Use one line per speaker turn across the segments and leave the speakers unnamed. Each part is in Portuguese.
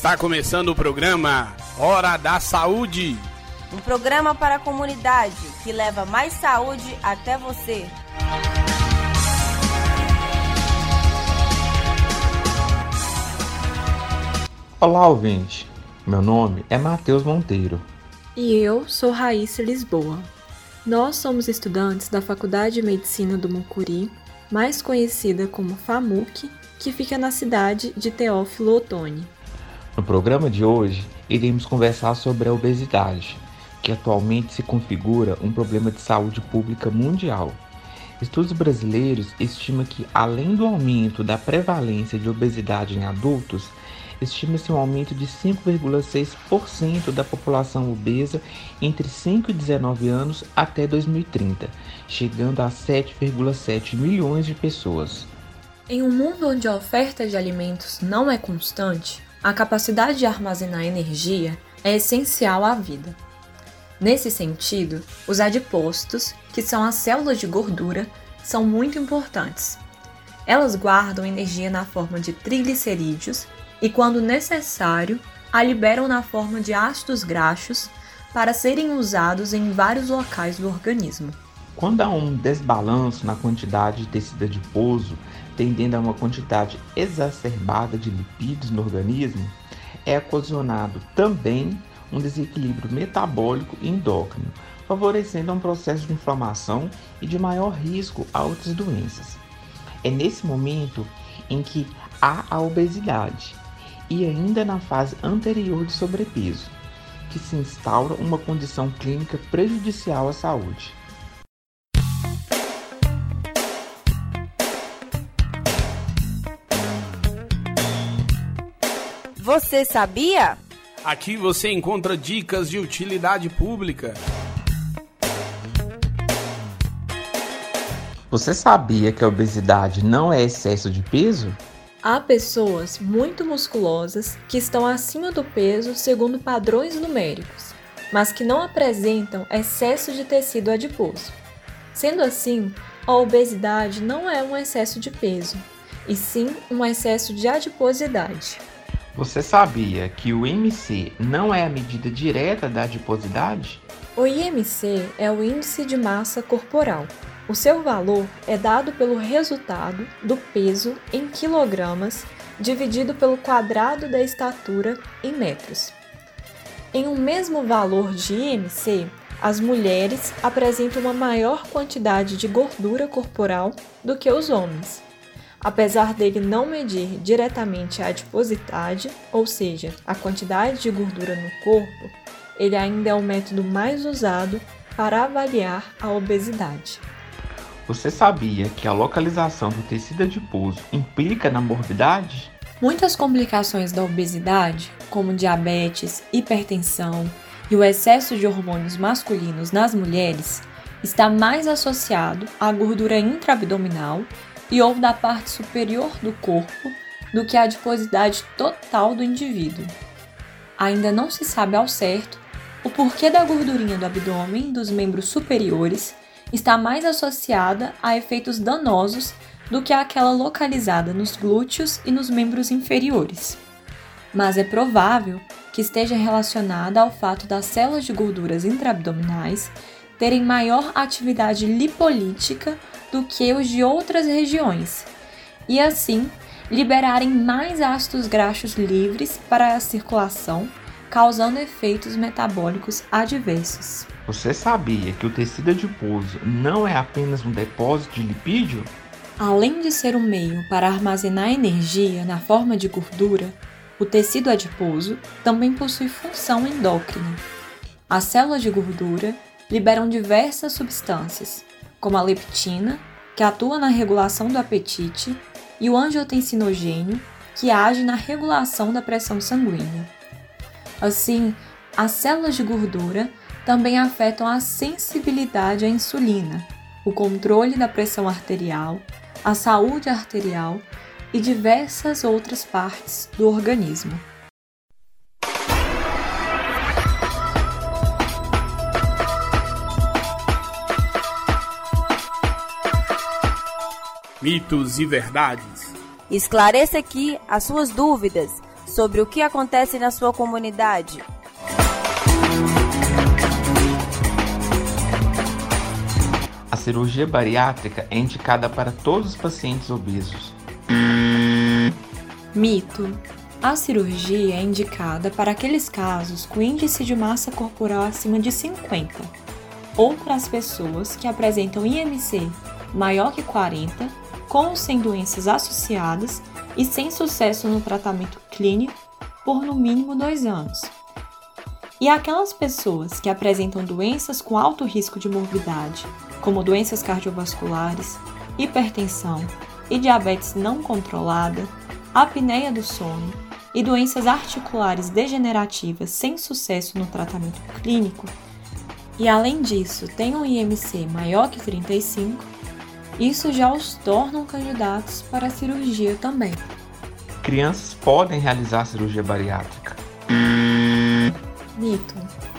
Está começando o programa Hora da Saúde.
Um programa para a comunidade que leva mais saúde até você.
Olá, ouvinte. Meu nome é Matheus Monteiro.
E eu sou Raíssa Lisboa. Nós somos estudantes da Faculdade de Medicina do Mucuri, mais conhecida como FAMUC, que fica na cidade de Teófilo Otoni.
No programa de hoje, iremos conversar sobre a obesidade, que atualmente se configura um problema de saúde pública mundial. Estudos brasileiros estimam que, além do aumento da prevalência de obesidade em adultos, estima-se um aumento de 5,6% da população obesa entre 5 e 19 anos até 2030, chegando a 7,7 milhões de pessoas.
Em um mundo onde a oferta de alimentos não é constante, a capacidade de armazenar energia é essencial à vida. Nesse sentido, os adipócitos, que são as células de gordura, são muito importantes. Elas guardam energia na forma de triglicerídeos e, quando necessário, a liberam na forma de ácidos graxos para serem usados em vários locais do organismo.
Quando há um desbalanço na quantidade de tecido adiposo, tendendo a uma quantidade exacerbada de lipídios no organismo, é ocasionado também um desequilíbrio metabólico e endócrino, favorecendo um processo de inflamação e de maior risco a outras doenças. É nesse momento em que há a obesidade e ainda na fase anterior de sobrepeso, que se instaura uma condição clínica prejudicial à saúde.
Você sabia?
Aqui você encontra dicas de utilidade pública.
Você sabia que a obesidade não é excesso de peso?
Há pessoas muito musculosas que estão acima do peso segundo padrões numéricos, mas que não apresentam excesso de tecido adiposo. Sendo assim, a obesidade não é um excesso de peso, e sim um excesso de adiposidade.
Você sabia que o IMC não é a medida direta da adiposidade?
O IMC é o índice de massa corporal. O seu valor é dado pelo resultado do peso em quilogramas dividido pelo quadrado da estatura em metros. Em um mesmo valor de IMC, as mulheres apresentam uma maior quantidade de gordura corporal do que os homens. Apesar dele não medir diretamente a adiposidade, ou seja, a quantidade de gordura no corpo, ele ainda é o método mais usado para avaliar a obesidade.
Você sabia que a localização do tecido adiposo implica na morbidade?
Muitas complicações da obesidade, como diabetes, hipertensão e o excesso de hormônios masculinos nas mulheres, está mais associado à gordura intraabdominal e ou da parte superior do corpo do que a adiposidade total do indivíduo. Ainda não se sabe ao certo o porquê da gordurinha do abdômen dos membros superiores está mais associada a efeitos danosos do que aquela localizada nos glúteos e nos membros inferiores. Mas é provável que esteja relacionada ao fato das células de gorduras intraabdominais terem maior atividade lipolítica do que os de outras regiões, e assim liberarem mais ácidos graxos livres para a circulação, causando efeitos metabólicos adversos.
Você sabia que o tecido adiposo não é apenas um depósito de lipídio?
Além de ser um meio para armazenar energia na forma de gordura, o tecido adiposo também possui função endócrina. As células de gordura liberam diversas substâncias, como a leptina, que atua na regulação do apetite, e o angiotensinogênio, que age na regulação da pressão sanguínea. Assim, as células de gordura também afetam a sensibilidade à insulina, o controle da pressão arterial, a saúde arterial e diversas outras partes do organismo.
Mitos e verdades.
Esclareça aqui as suas dúvidas sobre o que acontece na sua comunidade.
A cirurgia bariátrica é indicada para todos os pacientes obesos.
Mito. A cirurgia é indicada para aqueles casos com índice de massa corporal acima de 50 ou para as pessoas que apresentam IMC maior que 40, com ou sem doenças associadas e sem sucesso no tratamento clínico por no mínimo dois anos. E aquelas pessoas que apresentam doenças com alto risco de morbidade, como doenças cardiovasculares, hipertensão e diabetes não controlada, apneia do sono e doenças articulares degenerativas sem sucesso no tratamento clínico, e além disso têm um IMC maior que 35, isso já os tornam candidatos para a cirurgia também.
Crianças podem realizar cirurgia bariátrica.
Mito.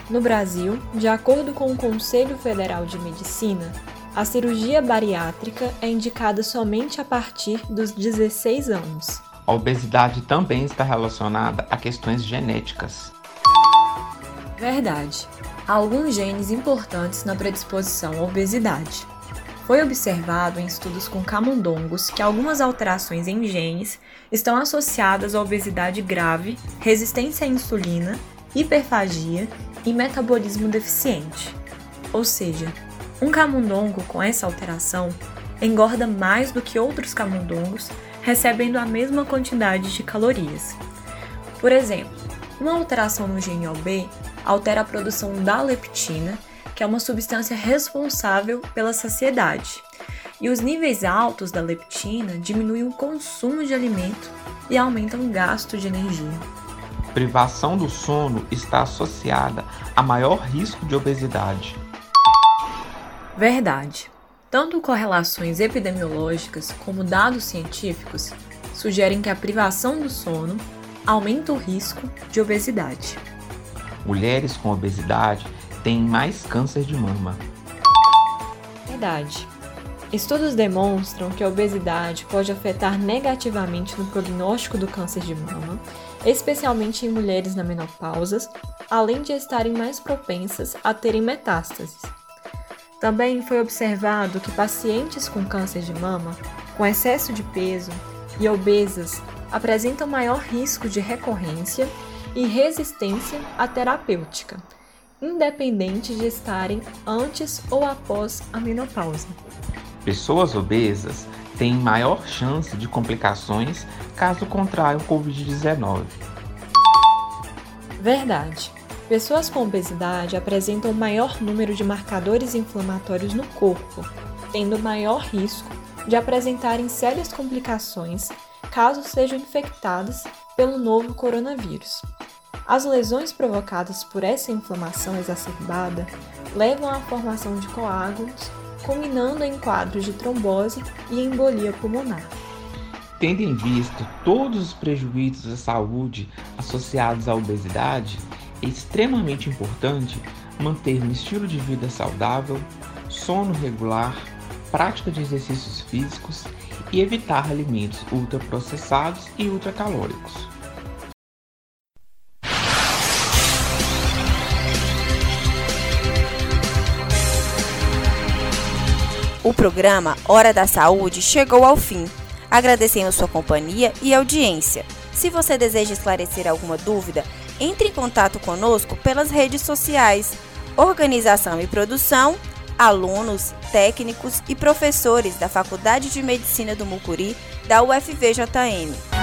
No Brasil, de acordo com o Conselho Federal de Medicina, a cirurgia bariátrica é indicada somente a partir dos 16 anos.
A obesidade também está relacionada a questões genéticas.
Verdade. Há alguns genes importantes na predisposição à obesidade. Foi observado em estudos com camundongos que algumas alterações em genes estão associadas à obesidade grave, resistência à insulina, hiperfagia e metabolismo deficiente. Ou seja, um camundongo com essa alteração engorda mais do que outros camundongos, recebendo a mesma quantidade de calorias. Por exemplo, uma alteração no gene OB altera a produção da leptina, que é uma substância responsável pela saciedade. E os níveis altos da leptina diminuem o consumo de alimento e aumentam o gasto de energia.
Privação do sono está associada a maior risco de obesidade.
Verdade. Tanto correlações epidemiológicas como dados científicos sugerem que a privação do sono aumenta o risco de obesidade.
Mulheres com obesidade têm mais câncer de mama.
Verdade. Estudos demonstram que a obesidade pode afetar negativamente no prognóstico do câncer de mama, especialmente em mulheres na menopausa, além de estarem mais propensas a terem metástases. Também foi observado que pacientes com câncer de mama, com excesso de peso e obesas apresentam maior risco de recorrência e resistência à terapêutica, independente de estarem antes ou após a menopausa.
Pessoas obesas têm maior chance de complicações caso contraiam Covid-19.
Verdade. Pessoas com obesidade apresentam maior número de marcadores inflamatórios no corpo, tendo maior risco de apresentarem sérias complicações caso sejam infectadas pelo novo coronavírus. As lesões provocadas por essa inflamação exacerbada levam à formação de coágulos, culminando em quadros de trombose e embolia pulmonar.
Tendo em vista todos os prejuízos à saúde associados à obesidade, é extremamente importante manter um estilo de vida saudável, sono regular, prática de exercícios físicos e evitar alimentos ultraprocessados e ultracalóricos.
O programa Hora da Saúde chegou ao fim. Agradecemos sua companhia e audiência. Se você deseja esclarecer alguma dúvida, entre em contato conosco pelas redes sociais. Organização e produção, alunos, técnicos e professores da Faculdade de Medicina do Mucuri da UFVJM.